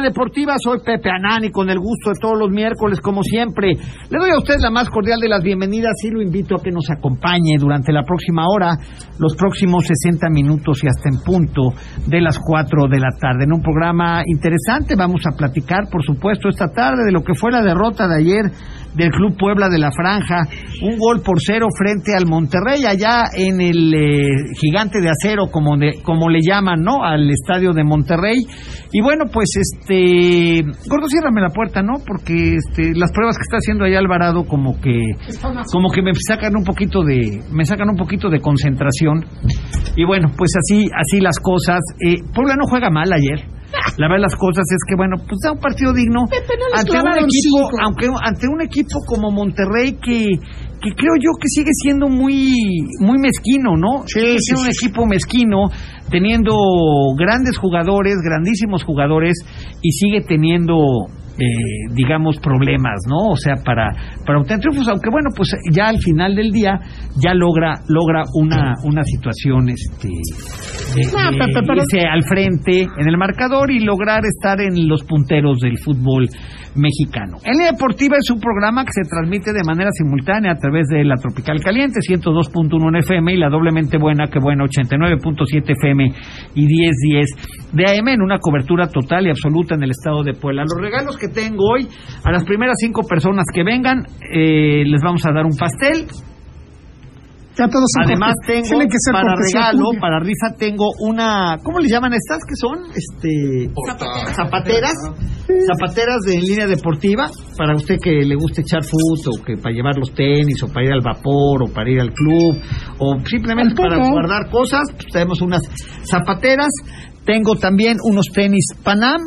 Deportiva. Soy Pepe Anani, con el gusto de todos los miércoles, como siempre. Le doy a usted la más cordial de las bienvenidas y lo invito a que nos acompañe durante la próxima hora, los próximos 60 minutos y hasta en punto de las 4 de la tarde. En un programa interesante vamos a platicar, por supuesto, esta tarde de lo que fue la derrota de ayer del Club Puebla de la Franja, un gol por cero frente al Monterrey, allá en el eh, gigante de acero, como, como le llaman, ¿no? Al estadio de Monterrey. Y bueno, pues este. Gordo, ciérrame la puerta, ¿no? Porque este, las pruebas que está haciendo allá Alvarado, como que. Como que me sacan un poquito de. Me sacan un poquito de concentración. Y bueno, pues así, así las cosas. Eh, Puebla no juega mal ayer. La verdad las cosas es que, bueno, pues da un partido digno. Ante un equipo, aunque ante un equipo como Monterrey que, que creo yo que sigue siendo muy muy mezquino, ¿no? Sí, sí, un equipo mezquino, teniendo grandes jugadores, grandísimos jugadores, y sigue teniendo eh, digamos, problemas, ¿no? O sea, para, para obtener triunfos, aunque bueno, pues ya al final del día ya logra, logra una, una situación, este, al frente en el marcador y lograr estar en los punteros del fútbol mexicano. En la Deportiva es un programa que se transmite de manera simultánea a través de la Tropical Caliente, 102.1 FM y la doblemente buena, que buena, 89.7 FM y 1010 de AM en una cobertura total y absoluta en el estado de Puebla. Los regalos que tengo hoy, a las primeras cinco personas que vengan, eh, les vamos a dar un pastel. Además tengo para regalo, para rifa tengo una, ¿cómo le llaman estas que son? Este zapateras, zapateras. De línea deportiva para usted que le guste echar fútbol o que para llevar los tenis o para ir al vapor o para ir al club o simplemente para guardar cosas, pues tenemos unas zapateras, tengo también unos tenis Panam,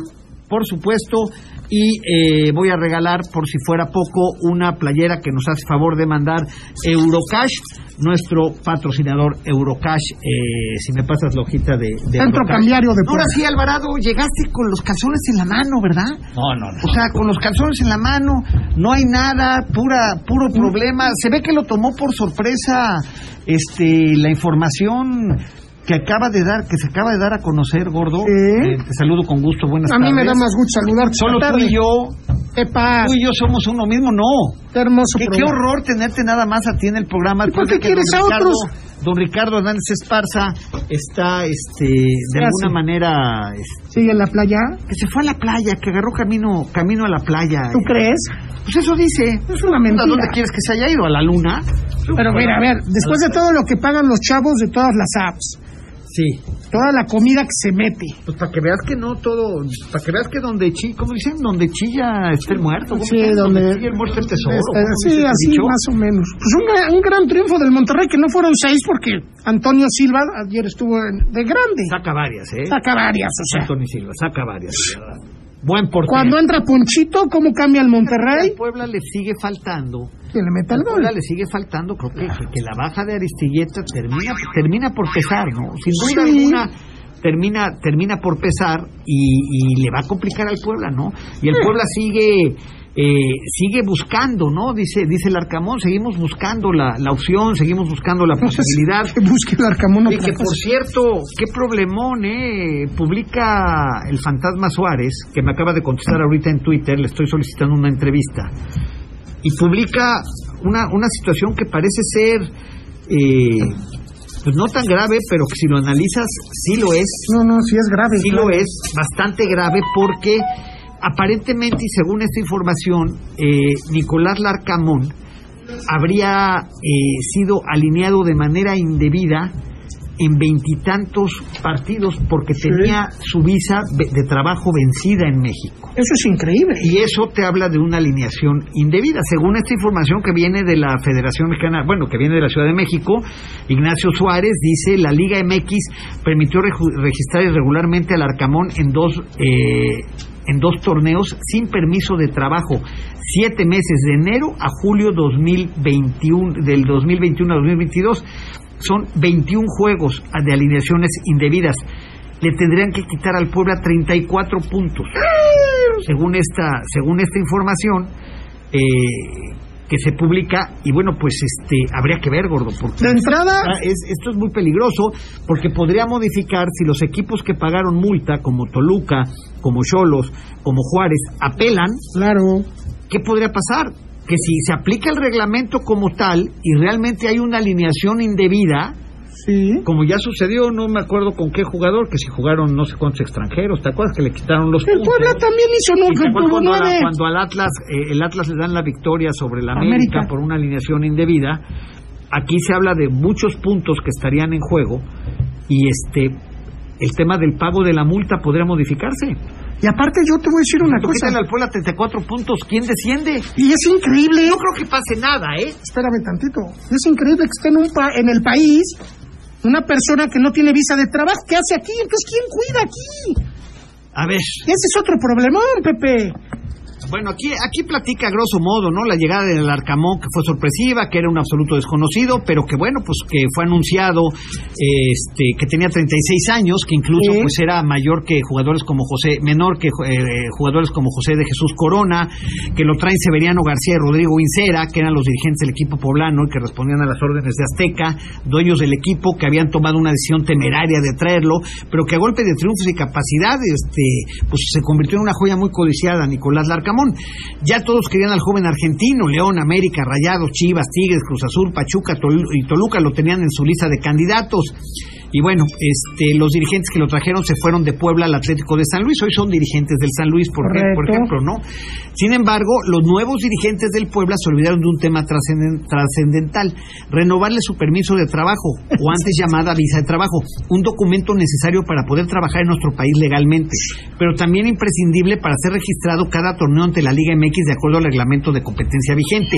por supuesto, y eh, voy a regalar, por si fuera poco, una playera que nos hace favor de mandar Eurocash, nuestro patrocinador Eurocash. Eh, si me pasas la hojita de, de Centro cambiario de Ahora sí, Alvarado, llegaste con los calzones en la mano, ¿verdad? No, no, no. O sea, con los calzones en la mano, no hay nada, pura, puro mm. problema. Se ve que lo tomó por sorpresa este la información que acaba de dar, que se acaba de dar a conocer, gordo. Eh, te saludo con gusto, buenas tardes. A mí me da más gusto saludarte. Solo tú y yo. Epa. Tú y yo somos uno mismo, no. Qué hermoso. Qué, qué horror tenerte nada más a ti en el programa. ¿Por qué quieres a otros? Don Ricardo Hernández Esparza está, este, de alguna manera. Este, ¿Sigue en la playa? Que se fue a la playa, que agarró camino, camino a la playa. ¿Tú crees? Pues eso dice. Es una mentira. ¿A dónde quieres que se haya ido? ¿A la luna? Pero mira, a ver, después de todo lo que pagan los chavos de todas las apps, Sí. Toda la comida que se mete. Pues para que veas que no todo, para que veas que donde chilla, ¿cómo dicen? Donde chilla está el muerto. Sí, donde, chilla el muerto el tesoro. sí, así más o menos. Pues un, un, gran triunfo del Monterrey, que no fueron seis porque Antonio Silva ayer estuvo de grande. Saca varias, ¿eh? Saca varias, o sea. Antonio Silva, saca varias, verdad. Buen portero. Cuando entra Ponchito, ¿cómo cambia el Monterrey? A Puebla le sigue faltando. Que le meta el gol. Puebla le sigue faltando, creo que, que la baja de Aristilleta termina, termina por pesar, ¿no? Sin duda alguna termina, termina por pesar y, y, le va a complicar al Puebla, ¿no? Y el Puebla sigue eh, sigue buscando, ¿no? Dice, dice el Arcamón, seguimos buscando la, la opción, seguimos buscando la posibilidad. que busque el Arcamón. Y que, por cierto, qué problemón, ¿eh? Publica el Fantasma Suárez, que me acaba de contestar ahorita en Twitter, le estoy solicitando una entrevista, y publica una, una situación que parece ser... Eh, pues no tan grave, pero que si lo analizas, sí lo es. No, no, sí es grave. Sí lo es, bastante grave, porque aparentemente y según esta información, eh, Nicolás Larcamón habría eh, sido alineado de manera indebida en veintitantos partidos porque tenía su visa de trabajo vencida en México. Eso es increíble. Y eso te habla de una alineación indebida. Según esta información que viene de la Federación Mexicana, bueno, que viene de la Ciudad de México, Ignacio Suárez dice, la Liga MX permitió registrar irregularmente al Arcamón en dos... Eh, en dos torneos sin permiso de trabajo, siete meses de enero a julio 2021, del 2021 a 2022. Son 21 juegos de alineaciones indebidas. Le tendrían que quitar al Puebla 34 puntos. Según esta, según esta información, eh, que se publica y bueno pues este habría que ver gordo porque de entrada esto es muy peligroso porque podría modificar si los equipos que pagaron multa como Toluca como Cholos como Juárez apelan claro. qué podría pasar que si se aplica el reglamento como tal y realmente hay una alineación indebida como ya sucedió, no me acuerdo con qué jugador, que si jugaron no sé cuántos extranjeros, ¿te acuerdas que le quitaron los el Puebla también hizo que cuando, cuando al Atlas, eh, el Atlas le dan la victoria sobre la América, por una alineación indebida, aquí se habla de muchos puntos que estarían en juego y este el tema del pago de la multa podría modificarse. Y aparte yo te voy a decir una cosa. al Puebla 34 puntos, ¿quién desciende? Y es increíble. No creo que pase nada, ¿eh? Espérame tantito. Es increíble que esté en, un en el país una persona que no tiene visa de trabajo, ¿qué hace aquí? Entonces, ¿quién cuida aquí? A ver. Ese es otro problemón, Pepe. Bueno, aquí, aquí platica a grosso modo, ¿no? La llegada del Arcamón, que fue sorpresiva, que era un absoluto desconocido, pero que bueno, pues que fue anunciado este, que tenía 36 años, que incluso pues era mayor que jugadores como José, menor que eh, jugadores como José de Jesús Corona, que lo traen Severiano García y Rodrigo Vincera, que eran los dirigentes del equipo poblano y que respondían a las órdenes de Azteca, dueños del equipo que habían tomado una decisión temeraria de traerlo, pero que a golpe de triunfos y capacidad, este, pues se convirtió en una joya muy codiciada, Nicolás Larcamón. Ya todos querían al joven argentino, León, América, Rayados, Chivas, Tigres, Cruz Azul, Pachuca y Toluca lo tenían en su lista de candidatos. Y bueno, este, los dirigentes que lo trajeron se fueron de Puebla al Atlético de San Luis. Hoy son dirigentes del San Luis, por, por ejemplo, ¿no? Sin embargo, los nuevos dirigentes del Puebla se olvidaron de un tema trascendental: renovarle su permiso de trabajo, o antes llamada visa de trabajo, un documento necesario para poder trabajar en nuestro país legalmente, pero también imprescindible para ser registrado cada torneo ante la Liga MX de acuerdo al reglamento de competencia vigente.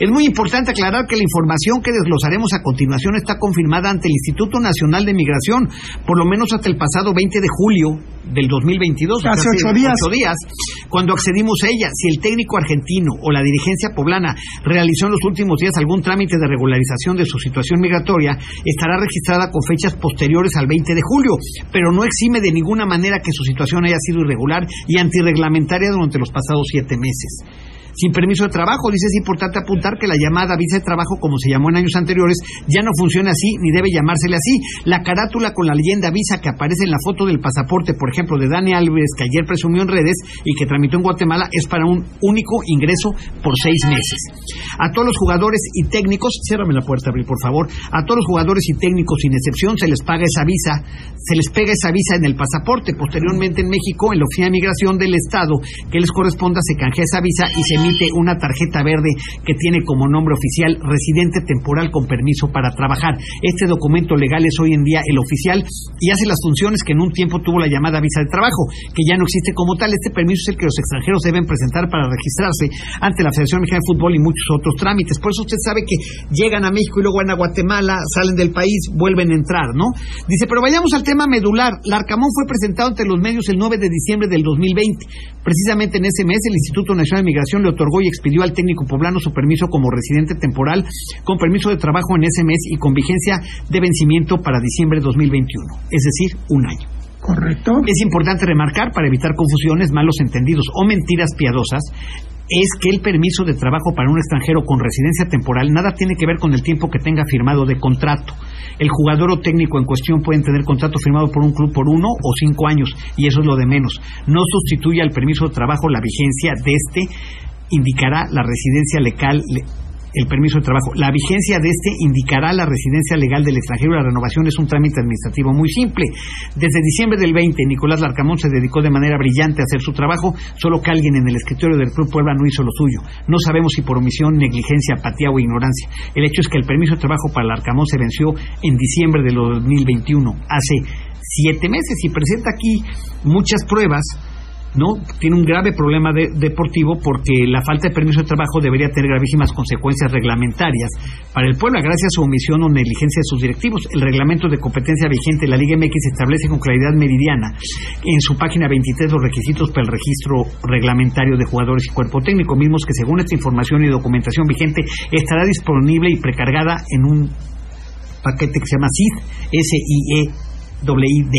Es muy importante aclarar que la información que desglosaremos a continuación está confirmada ante el Instituto Nacional de Migración, por lo menos hasta el pasado 20 de julio del 2022, hace ocho días. días, cuando accedimos a ella. Si el técnico argentino o la dirigencia poblana realizó en los últimos días algún trámite de regularización de su situación migratoria, estará registrada con fechas posteriores al 20 de julio, pero no exime de ninguna manera que su situación haya sido irregular y antirreglamentaria durante los pasados siete meses sin permiso de trabajo. Dice es importante apuntar que la llamada visa de trabajo, como se llamó en años anteriores, ya no funciona así ni debe llamársele así. La carátula con la leyenda visa que aparece en la foto del pasaporte, por ejemplo, de Dani Álvarez, que ayer presumió en redes y que tramitó en Guatemala, es para un único ingreso por seis meses. A todos los jugadores y técnicos, ciérrame la puerta, por favor. A todos los jugadores y técnicos, sin excepción, se les paga esa visa, se les pega esa visa en el pasaporte. Posteriormente en México, en la Oficina de Migración del Estado que les corresponda, se canjea esa visa y se emite una tarjeta verde que tiene como nombre oficial residente temporal con permiso para trabajar. Este documento legal es hoy en día el oficial y hace las funciones que en un tiempo tuvo la llamada visa de trabajo, que ya no existe como tal. Este permiso es el que los extranjeros deben presentar para registrarse ante la Federación Mexicana de Fútbol y muchos otros trámites. Por eso usted sabe que llegan a México y luego van a Guatemala, salen del país, vuelven a entrar, ¿no? Dice, pero vayamos al tema medular. Larcamón fue presentado ante los medios el 9 de diciembre del 2020. Precisamente en ese mes el Instituto Nacional de Migración le otorgó y expidió al técnico poblano su permiso como residente temporal con permiso de trabajo en ese mes y con vigencia de vencimiento para diciembre de 2021, es decir, un año. Correcto. Es importante remarcar, para evitar confusiones, malos entendidos o mentiras piadosas, es que el permiso de trabajo para un extranjero con residencia temporal nada tiene que ver con el tiempo que tenga firmado de contrato. El jugador o técnico en cuestión pueden tener contrato firmado por un club por uno o cinco años, y eso es lo de menos. No sustituye al permiso de trabajo la vigencia de este indicará la residencia legal el permiso de trabajo. La vigencia de este indicará la residencia legal del extranjero. La renovación es un trámite administrativo muy simple. Desde diciembre del 20, Nicolás Larcamón se dedicó de manera brillante a hacer su trabajo, solo que alguien en el escritorio del Club Puebla no hizo lo suyo. No sabemos si por omisión, negligencia, apatía o ignorancia. El hecho es que el permiso de trabajo para Larcamón se venció en diciembre de 2021, hace siete meses, y presenta aquí muchas pruebas no tiene un grave problema deportivo porque la falta de permiso de trabajo debería tener gravísimas consecuencias reglamentarias para el pueblo gracias a su omisión o negligencia de sus directivos. El reglamento de competencia vigente de la Liga MX establece con claridad meridiana en su página 23 los requisitos para el registro reglamentario de jugadores y cuerpo técnico, mismos que según esta información y documentación vigente estará disponible y precargada en un paquete que se llama SID, S-I-E-W-I-D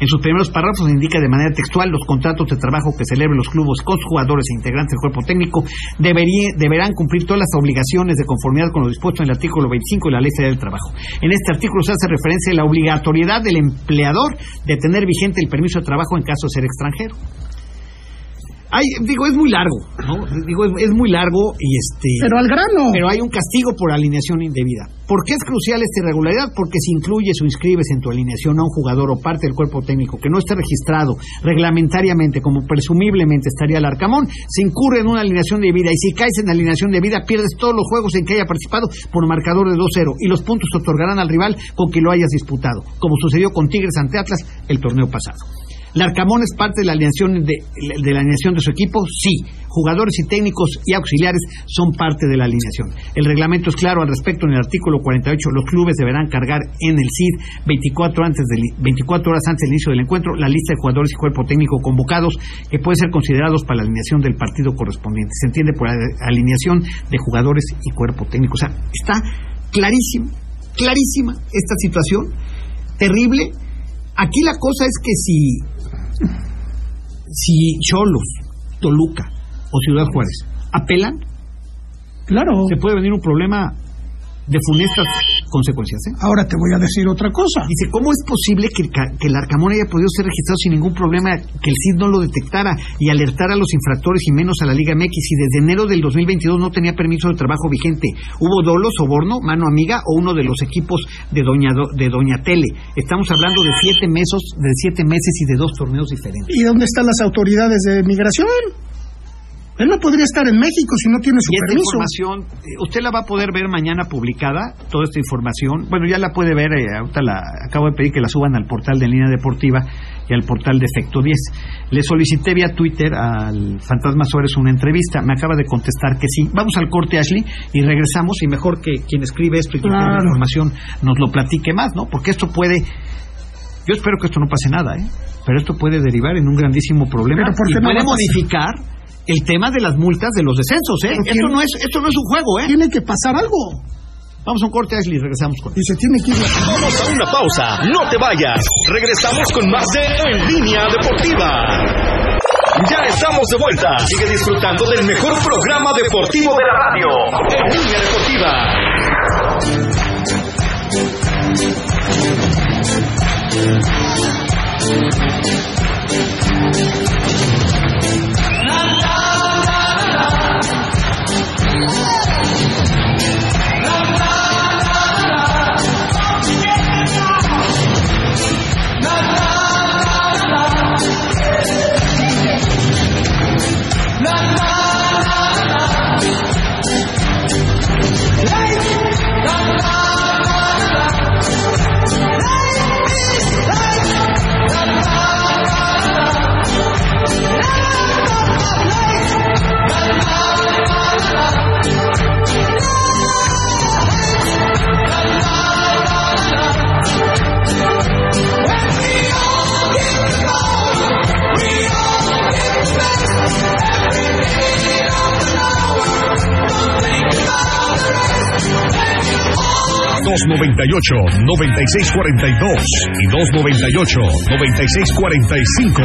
en sus primeros párrafos indica de manera textual los contratos de trabajo que celebren los clubes con jugadores e integrantes del cuerpo técnico deberán cumplir todas las obligaciones de conformidad con lo dispuesto en el artículo 25 de la Ley Federal del Trabajo. En este artículo se hace referencia a la obligatoriedad del empleador de tener vigente el permiso de trabajo en caso de ser extranjero digo, es muy largo, ¿no? Digo, es, muy largo y este... Pero al grano. Pero hay un castigo por alineación indebida. ¿Por qué es crucial esta irregularidad? Porque si incluyes o inscribes en tu alineación a un jugador o parte del cuerpo técnico que no esté registrado reglamentariamente como presumiblemente estaría el Arcamón, se incurre en una alineación de vida y si caes en alineación de vida pierdes todos los juegos en que haya participado por marcador de 2-0 y los puntos te otorgarán al rival con que lo hayas disputado, como sucedió con Tigres ante Atlas el torneo pasado. ¿Larcamón es parte de la alineación de, la alineación de su equipo? Sí. Jugadores y técnicos y auxiliares son parte de la alineación. El reglamento es claro al respecto en el artículo 48. Los clubes deberán cargar en el CID 24, antes del, 24 horas antes del inicio del encuentro la lista de jugadores y cuerpo técnico convocados que pueden ser considerados para la alineación del partido correspondiente. Se entiende por alineación de jugadores y cuerpo técnico. O sea, está clarísimo, clarísima esta situación, terrible. Aquí la cosa es que si si Cholos, Toluca o Ciudad Juárez apelan, claro, se puede venir un problema de funestas consecuencias. ¿eh? Ahora te voy a decir otra cosa. Dice, ¿cómo es posible que el, que el Arcamón haya podido ser registrado sin ningún problema, que el CID no lo detectara y alertara a los infractores y menos a la Liga MX y desde enero del 2022 no tenía permiso de trabajo vigente? ¿Hubo dolo, soborno, mano amiga o uno de los equipos de Doña, de Doña Tele? Estamos hablando de siete, meses, de siete meses y de dos torneos diferentes. ¿Y dónde están las autoridades de migración? Él no podría estar en México si no tiene su y esta permiso. información, eh, usted la va a poder ver mañana publicada, toda esta información. Bueno, ya la puede ver, eh, ahorita la, acabo de pedir que la suban al portal de Línea Deportiva y al portal de Efecto 10. Le solicité vía Twitter al Fantasma Suárez una entrevista, me acaba de contestar que sí. Vamos al corte, Ashley, y regresamos, y mejor que quien escribe esto y quien tiene la información nos lo platique más, ¿no? Porque esto puede... Yo espero que esto no pase nada, ¿eh? Pero esto puede derivar en un grandísimo problema Pero ¿por y no puede modificar el tema de las multas de los descensos, ¿eh? Esto no es esto no es un juego, ¿eh? Tiene que pasar algo. Vamos a un corte, Ashley, regresamos con Y se tiene que ir. Vamos a una pausa, no te vayas. Regresamos con más de En Línea Deportiva. Ya estamos de vuelta. Sigue disfrutando del mejor programa deportivo de la radio. En Línea Deportiva. ...298-9642... ...y 298-9645...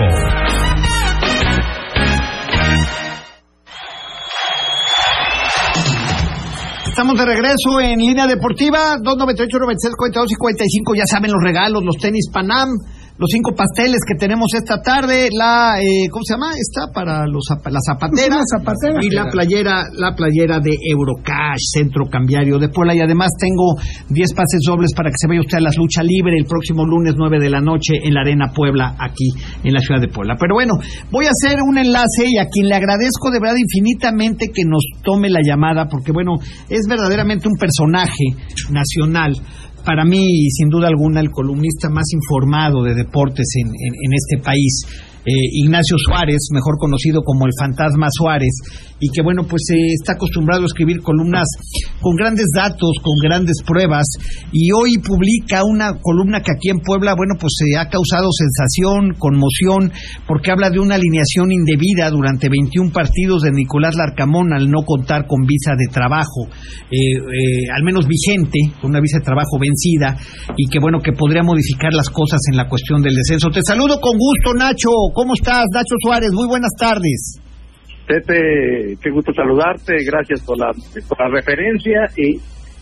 Estamos de regreso en línea deportiva, 298, 96, 42 y 45. Ya saben los regalos, los tenis Panam, los cinco pasteles que tenemos esta tarde, la, eh, ¿cómo se llama? Esta para los, zapa- la zapatera. Una zapatera. Y la playera, la playera de Eurocash, centro cambiario de Puebla. Y además tengo 10 pases dobles para que se vaya usted a las lucha libre el próximo lunes 9 de la noche en la Arena Puebla, aquí en la ciudad de Puebla. Pero bueno, voy a hacer un enlace y a quien le agradezco de verdad infinitamente que nos tome la llamada, porque bueno, es verdaderamente un personaje nacional. Para mí, sin duda alguna, el columnista más informado de deportes en, en- en este país, eh, Ignacio Suárez, mejor conocido como el Fantasma Suárez, y que bueno, pues eh, está acostumbrado a escribir columnas con grandes datos, con grandes pruebas, y hoy publica una columna que aquí en Puebla, bueno, pues se ha causado sensación, conmoción, porque habla de una alineación indebida durante 21 partidos de Nicolás Larcamón al no contar con visa de trabajo, eh, eh, al menos vigente, con una visa de trabajo vencida, y que bueno, que podría modificar las cosas en la cuestión del descenso. Te saludo con gusto, Nacho. ¿Cómo estás, Nacho Suárez? Muy buenas tardes. Pepe, qué gusto saludarte, gracias por la, referencia y,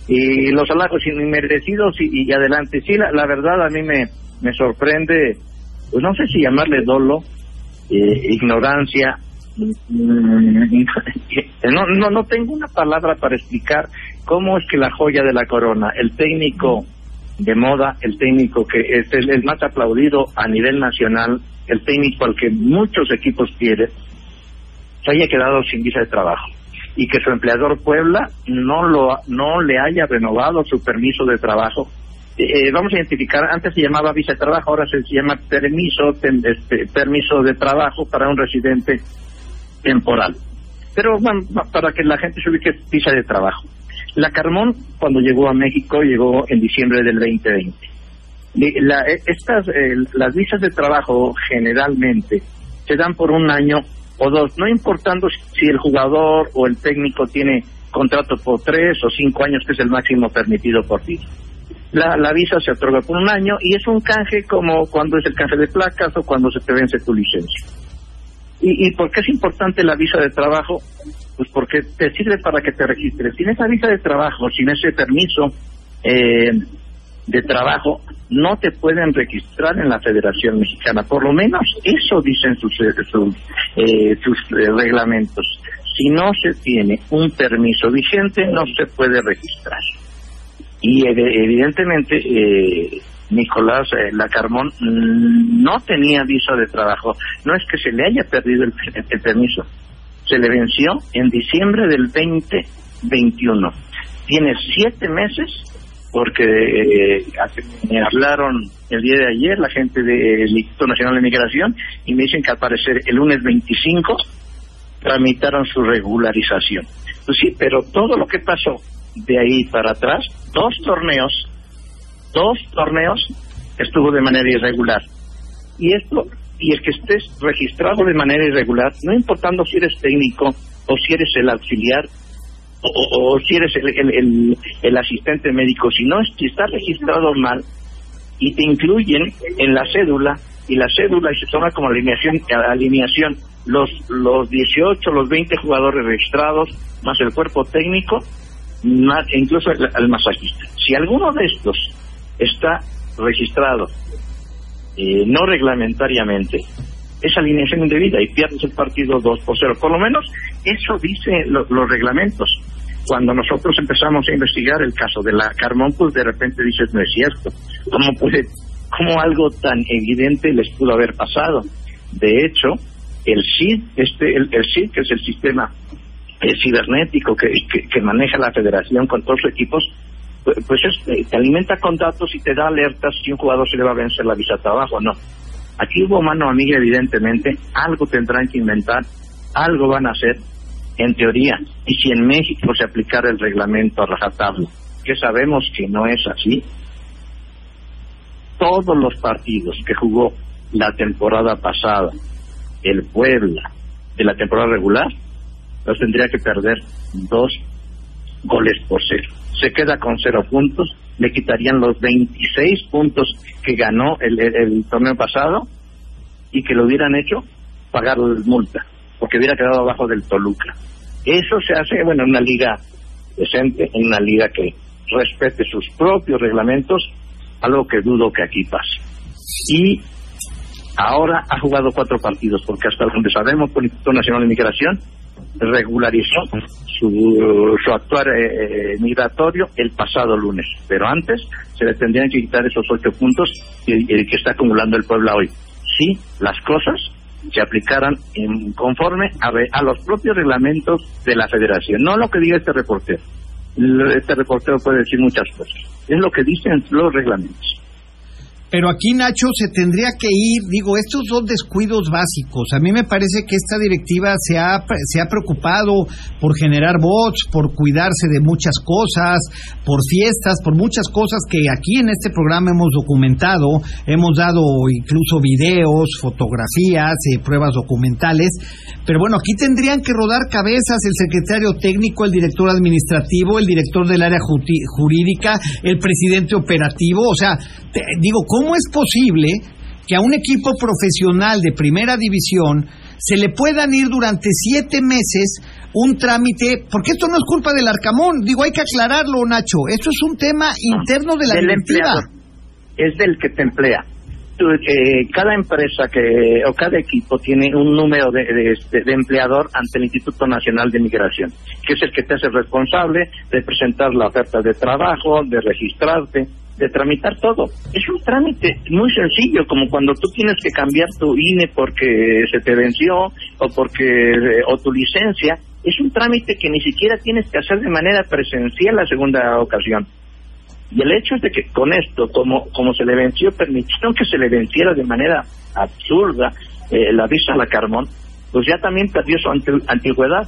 y los halagos inmerecidos y, y adelante. Sí, la, la verdad a mí me, me sorprende, pues no sé si llamarle dolo, eh, ignorancia, mm, no, no, no tengo una palabra para explicar cómo es que la joya de la corona, el técnico de moda, el técnico que es el, el más aplaudido a nivel nacional, el técnico al que muchos equipos quieren, se haya quedado sin visa de trabajo y que su empleador Puebla no lo no le haya renovado su permiso de trabajo eh, vamos a identificar, antes se llamaba visa de trabajo, ahora se llama permiso, este, permiso de trabajo para un residente temporal. Pero bueno, para que la gente se ubique, visa de trabajo. La Carmón, cuando llegó a México, llegó en diciembre del 2020. La, e, estas, las visas de trabajo generalmente se dan por un año o dos, no importando si el jugador o el técnico tiene contrato por tres o cinco años, que es el máximo permitido por ti. La, la visa se otorga por un año y es un canje como cuando es el canje de placas o cuando se te vence tu licencia. ¿Y, y por qué es importante la visa de trabajo? Pues porque te sirve para que te registres. Sin esa visa de trabajo, sin ese permiso eh, de trabajo, no te pueden registrar en la Federación Mexicana. Por lo menos eso dicen sus, eh, sus, eh, sus reglamentos. Si no se tiene un permiso vigente, no se puede registrar. Y evidentemente, eh, Nicolás eh, Lacarmón mm, no tenía visa de trabajo. No es que se le haya perdido el, permiso. Se le venció en diciembre del 2021. Tiene siete meses porque eh, me hablaron el día de ayer la gente del Instituto Nacional de Migración y me dicen que al parecer el lunes 25 tramitaron su regularización. Pues sí, pero todo lo que pasó de ahí para atrás, dos torneos, dos torneos estuvo de manera irregular. Y esto, y el que estés registrado de manera irregular, no importando si eres técnico o si eres el auxiliar o, si eres el, el, asistente médico, si no, si estás registrado mal y te incluyen en la cédula y la cédula se toma como alineación, alineación los, los 18, los 20 jugadores registrados, más el cuerpo técnico, más, incluso el, masajista. Si alguno de estos está registrado eh, no reglamentariamente, es alineación indebida y pierdes el partido 2 por 0. Por lo menos eso dice los reglamentos. Cuando nosotros empezamos a investigar el caso de la Carmón, pues de repente dices, no es cierto. ¿Cómo puede, cómo algo tan evidente les pudo haber pasado? De hecho, el CID, este, el, CID, que es el sistema eh, cibernético que, que, maneja la federación con todos sus equipos, pues, pues eh, te alimenta con datos y te da alertas si un jugador se le va a vencer la visa trabajo o no. Aquí hubo mano amiga, evidentemente, algo tendrán que inventar, algo van a hacer, en teoría. Y si en México se aplicara el reglamento a rajatabla, que sabemos que no es así, todos los partidos que jugó la temporada pasada el Puebla de la temporada regular, los tendría que perder dos goles por cero. Se queda con cero puntos, le quitarían los 26 puntos que ganó el, el, torneo pasado y que lo hubieran hecho pagar multa, porque hubiera quedado abajo del Toluca. Eso se hace, bueno, en una liga decente, en una liga que respete sus propios reglamentos, algo que dudo que aquí pase. Y Ahora ha jugado cuatro partidos, porque hasta donde sabemos, el Instituto Nacional de Migración regularizó su, su actuar eh, eh, migratorio el pasado lunes. Pero antes se le tendrían que quitar esos ocho puntos y, que está acumulando el pueblo hoy. Si las cosas se aplicaran en, conforme a, a los propios reglamentos de la federación, no lo que diga este reportero. Este reportero puede decir muchas cosas. Es lo que dicen los reglamentos. Pero aquí, Nacho, se tendría que ir, digo, estos dos descuidos básicos. A mí me parece que esta directiva se ha, se ha preocupado por generar bots, por cuidarse de muchas cosas, por fiestas, por muchas cosas que aquí en este programa hemos documentado. Hemos dado incluso videos, fotografías, eh, pruebas documentales. Pero bueno, aquí tendrían que rodar cabezas el secretario técnico, el director administrativo, el director del área jurídica, el presidente operativo. O sea, digo, ¿cómo es posible que a un equipo profesional de primera división se le puedan ir durante siete meses un trámite, porque esto no es culpa del Arcamón, digo, hay que aclararlo, Nacho, esto es un tema interno de la directiva. Es del que te emplea. Eh, cada empresa que o cada equipo tiene un número de, de, de, empleador ante el Instituto Nacional de Migración, que es el que te hace responsable de presentar la oferta de trabajo, de registrarte, de tramitar todo. Es un trámite muy sencillo, como cuando tú tienes que cambiar tu INE porque se te venció o porque eh, o tu licencia. Es un trámite que ni siquiera tienes que hacer de manera presencial la segunda ocasión. Y el hecho es de que con esto, como, como se le venció, permitieron que se le venciera de manera absurda eh, la visa a la Carmón, pues ya también perdió su antigüedad.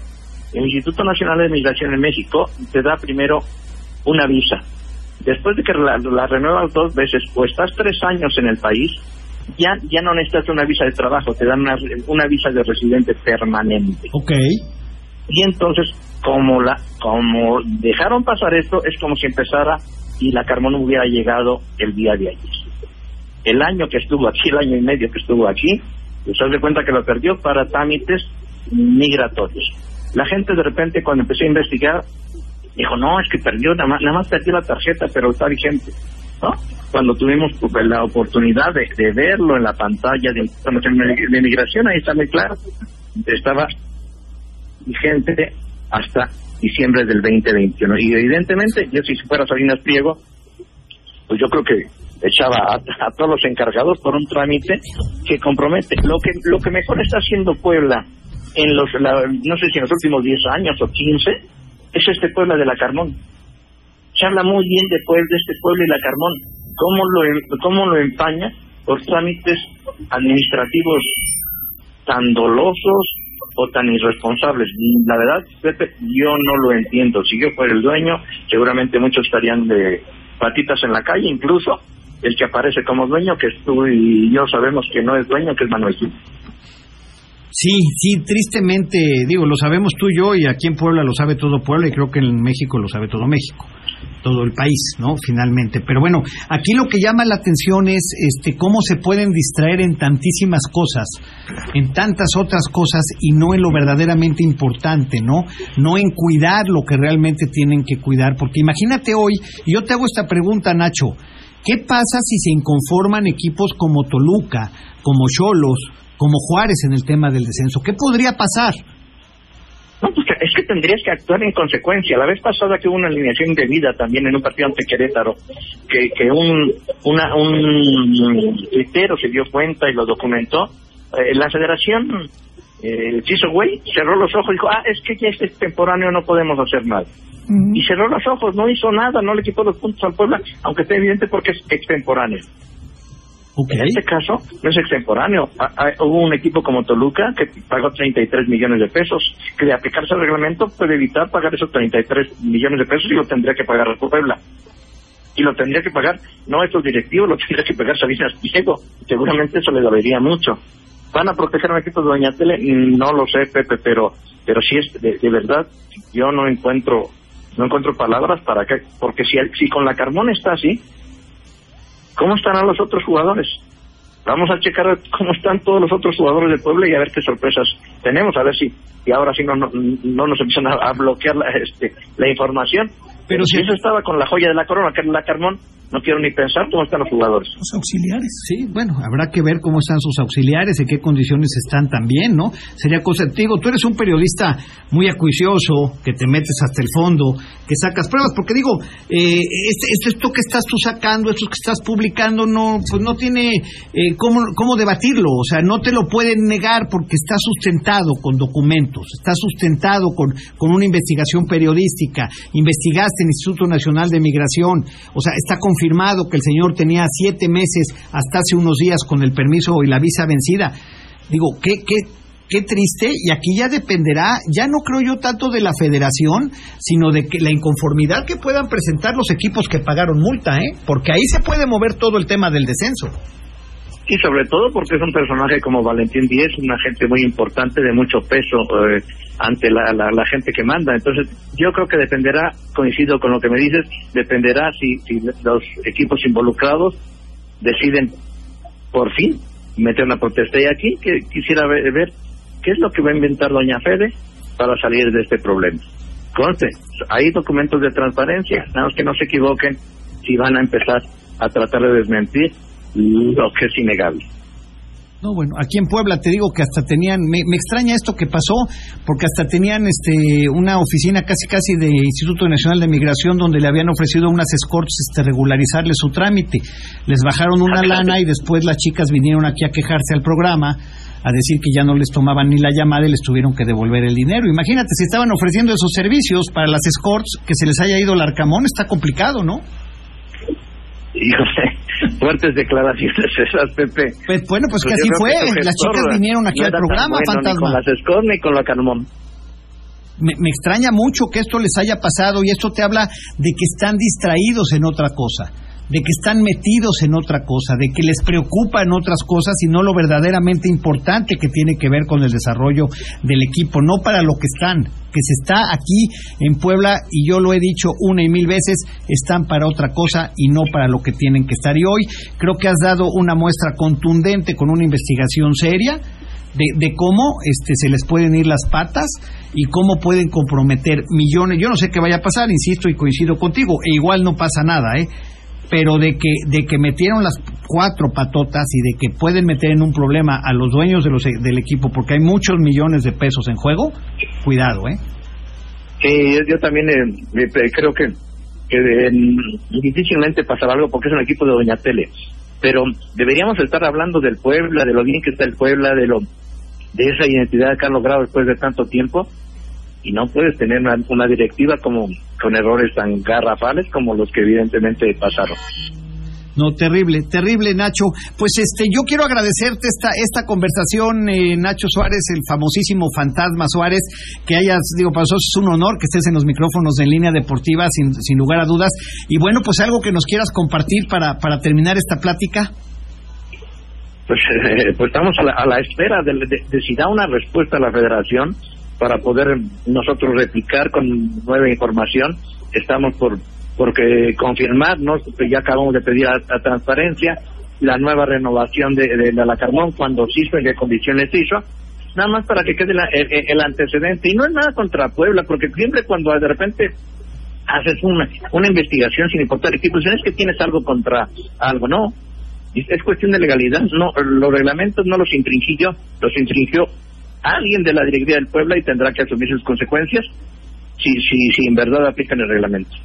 El Instituto Nacional de Migración en México te da primero una visa. Después de que la, la renuevas dos veces o estás tres años en el país, ya, ya no necesitas una visa de trabajo, te dan una, una visa de residente permanente. Ok. Y entonces, como, la, como dejaron pasar esto, es como si empezara y la Carmón hubiera llegado el día de ayer. El año que estuvo aquí, el año y medio que estuvo aquí, se de cuenta que lo perdió para trámites migratorios. La gente de repente cuando empecé a investigar dijo, no, es que perdió, nada más, nada más perdió la tarjeta, pero está vigente. ¿no? Cuando tuvimos pues, la oportunidad de, verlo en la pantalla de, de migración, ahí está muy claro, estaba vigente hasta diciembre del 2021. Y evidentemente, yo si fuera Salinas Pliego, pues yo creo que echaba a, todos los encargados por un trámite que compromete. Lo que lo que mejor está haciendo Puebla en los, no sé si en los últimos 10 años o 15, es este Puebla de la Carmón. Se habla muy bien de, pueblo, de este pueblo y la Carmón. ¿Cómo lo, em, cómo lo empaña por trámites administrativos tan dolosos o tan irresponsables. La verdad, Pepe, yo no lo entiendo. Si yo fuera el dueño, seguramente muchos estarían de patitas en la calle, incluso el que aparece como dueño, que tú y yo sabemos que no es dueño, que es Manuel Sí, sí, tristemente, digo, lo sabemos tú y yo, y aquí en Puebla lo sabe todo Puebla, y creo que en México lo sabe todo México, todo el país, ¿no? Finalmente. Pero bueno, aquí lo que llama la atención es este, cómo se pueden distraer en tantísimas cosas, en tantas otras cosas, y no en lo verdaderamente importante, ¿no? No en cuidar lo que realmente tienen que cuidar, porque imagínate hoy, y yo te hago esta pregunta, Nacho, ¿qué pasa si se inconforman equipos como Toluca, como Cholos, como Juárez en el tema del descenso. ¿Qué podría pasar? No, pues es que tendrías que actuar en consecuencia. La vez pasada que hubo una alineación de vida también en un partido ante Querétaro, que, que un, una, un tuitero se dio cuenta y lo documentó, eh, la federación, eh, el Chiso Güey, cerró los ojos y dijo, ah, es que ya este temporáneo no podemos hacer nada. Y cerró los ojos, no hizo nada, no le quitó los puntos al Puebla, aunque esté evidente porque es extemporáneo. En este caso, no es extemporáneo. hubo un equipo como Toluca que pagó 33 millones de pesos, que de aplicarse al reglamento puede evitar pagar esos 33 millones de pesos y lo tendría que pagar a Puebla. Y lo tendría que pagar, no estos directivos, lo tendría que pagar Salinas Diego. Seguramente eso le dolería mucho. ¿Van a proteger a un equipo de Doña Tele? No lo sé, Pepe, pero pero si es de, verdad, yo no encuentro no encuentro palabras para que, porque si, si con la Carmón está así, ¿Cómo estarán los otros jugadores? Vamos a checar cómo están todos los otros jugadores del pueblo y a ver qué sorpresas tenemos, a ver si y ahora sí no, no, nos empiezan a, bloquear la, este, la información. Pero si eso estaba con la joya de la corona, que la Carmón, no quiero ni pensar cómo están los jugadores. Los auxiliares. Sí, bueno, habrá que ver cómo están sus auxiliares, en qué condiciones están también, ¿no? Sería cosa, te digo, tú eres un periodista muy acuicioso, que te metes hasta el fondo, que sacas pruebas, porque digo, eh, este, esto que estás tú sacando, esto que estás publicando, no, pues no tiene eh, cómo, cómo debatirlo, o sea, no te lo pueden negar porque está sustentado con documentos, está sustentado con, con una investigación periodística, investigaste en el Instituto Nacional de Migración, o sea, está confirmado que el señor tenía siete meses hasta hace unos días con el permiso y la visa vencida. Digo, qué, qué, qué triste, y aquí ya dependerá, ya no creo yo tanto de la federación, sino de que la inconformidad que puedan presentar los equipos que pagaron multa, ¿eh? porque ahí se puede mover todo el tema del descenso. Y sobre todo porque es un personaje como Valentín Díez, una gente muy importante, de mucho peso eh, ante la, la, gente que manda. Entonces, yo creo que dependerá, coincido con lo que me dices, dependerá si, si los equipos involucrados deciden por fin meter una protesta. Y aquí que quisiera ver, ver qué es lo que va a inventar Doña Fede para salir de este problema. Conste, hay documentos de transparencia, nada más que no se equivoquen si van a empezar a tratar de desmentir lo que es innegable. No, bueno, aquí en Puebla te digo que hasta tenían, me, extraña esto que pasó, porque hasta tenían este una oficina casi casi de Instituto Nacional de Migración donde le habían ofrecido unas escorts este, regularizarle su trámite. Les bajaron una lana y después las chicas vinieron aquí a quejarse al programa a decir que ya no les tomaban ni la llamada y les tuvieron que devolver el dinero. Imagínate, si estaban ofreciendo esos servicios para las escorts, que se les haya ido el arcamón, está complicado, ¿no? híjole, fuertes declaraciones esas, Pepe. Pues bueno, pues, que Pues así yo creo fue. que Las chicas vinieron aquí no al programa, bueno, Ni fantasma. con las Scott ni con la Carmón. me, me extraña mucho que esto les haya pasado y esto te habla de que están distraídos en otra cosa, de que están metidos en otra cosa, de que les preocupan otras cosas y no lo verdaderamente importante que tiene que ver con el desarrollo del equipo, no para lo que están, que se está aquí en Puebla y yo lo he dicho una y mil veces, están para otra cosa y no para lo que tienen que estar. Y hoy creo que has dado una muestra contundente con una investigación seria de, de cómo este, se les pueden ir las patas y cómo pueden comprometer millones. Yo no sé qué vaya a pasar, insisto y coincido contigo, e igual no pasa nada, ¿eh? Pero de que, de que metieron las cuatro patotas y de que pueden meter en un problema a los dueños de los, del equipo porque hay muchos millones de pesos en juego, cuidado, ¿eh? Sí, yo, también eh, creo que, que eh, difícilmente pasará algo porque es un equipo de Doña Tele. Pero deberíamos estar hablando del Puebla, de lo bien que está el Puebla, de lo de esa identidad que han logrado después de tanto tiempo. Y no puedes tener una directiva como con errores tan garrafales como los que evidentemente pasaron. No, terrible, terrible, Nacho. Pues este, yo quiero agradecerte esta, esta conversación, eh, Nacho Suárez, el famosísimo fantasma Suárez, que hayas, digo, para nosotros es un honor que estés en los micrófonos de en línea deportiva, sin, sin lugar a dudas. Y bueno, pues algo que nos quieras compartir para, para terminar esta plática. Pues, eh, pues estamos a la, a la espera de, de- de si da una respuesta a la federación para poder nosotros replicar con nueva información. Estamos por porque confirmar, ¿no? Ya acabamos de pedir a, transparencia la nueva renovación de, de, la Carmón, cuando se hizo, en qué condiciones se hizo, nada más para que quede la- el, el- antecedente. Y no es nada contra Puebla, porque siempre cuando de repente haces una, una investigación sin importar equipo, es que tienes algo contra algo, no. Es es cuestión de legalidad, no, los reglamentos no los infringí yo, los infringió alguien de la directiva del Puebla y tendrá que asumir sus consecuencias si, si, si en verdad aplican el reglamento.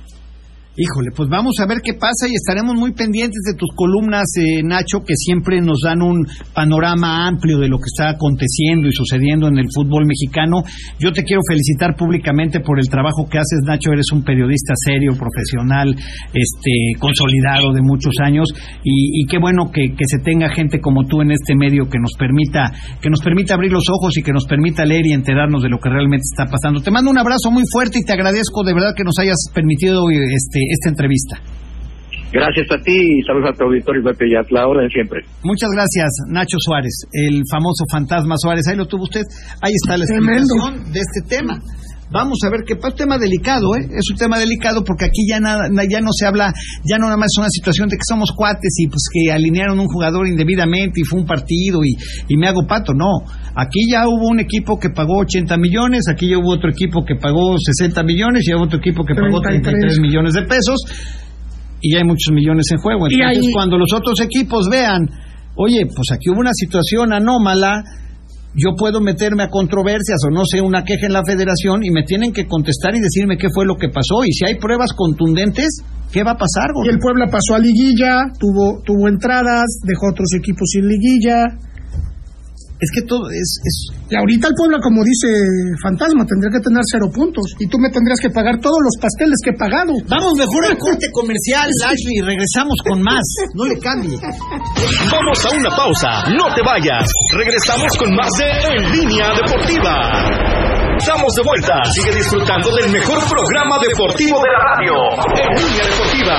Híjole, pues vamos a ver qué pasa y estaremos muy pendientes de tus columnas, eh, Nacho, que siempre nos dan un panorama amplio de lo que está aconteciendo y sucediendo en el fútbol mexicano. Yo te quiero felicitar públicamente por el trabajo que haces, Nacho. Eres un periodista serio, profesional, este, consolidado de muchos años y, y qué bueno que, que se tenga gente como tú en este medio que nos permita, que nos permita abrir los ojos y que nos permita leer y enterarnos de lo que realmente está pasando. Te mando un abrazo muy fuerte y te agradezco de verdad que nos hayas permitido este, esta entrevista. Gracias a ti y saludos a tu auditorio, Pepe, y a la hora de siempre. Muchas gracias, Nacho Suárez, el famoso fantasma Suárez. Ahí lo tuvo usted. Ahí está la Tremendo. explicación de este tema. Vamos a ver qué pasa. Es un tema delicado, ¿eh? Es un tema delicado porque aquí ya nada, na- ya no se habla, ya no nada más es una situación de que somos cuates y pues que alinearon un jugador indebidamente y fue un partido y, y me hago pato. No. Aquí ya hubo un equipo que pagó 80 millones, aquí ya hubo otro equipo que pagó 60 millones y hubo otro equipo que pagó 33. 33 millones de pesos y hay muchos millones en juego. Entonces, ahí- cuando los otros equipos vean, oye, pues aquí hubo una situación anómala, yo puedo meterme a controversias o no sé, una queja en la federación y me tienen que contestar y decirme qué fue lo que pasó. Y si hay pruebas contundentes, ¿qué va a pasar? Y el Puebla pasó a liguilla, tuvo, tuvo entradas, dejó otros equipos sin liguilla. Es que todo es... es Y ahorita el Puebla, como dice Fantasma, tendría que tener cero puntos. Y tú me tendrías que pagar todos los pasteles que he pagado. Vamos mejor al corte comercial, Ashley, y regresamos con más. No le cambie. Vamos a una pausa, no te vayas. Regresamos con más de En Línea Deportiva. Estamos de vuelta. Sigue disfrutando del mejor programa deportivo de la radio. En Línea Deportiva.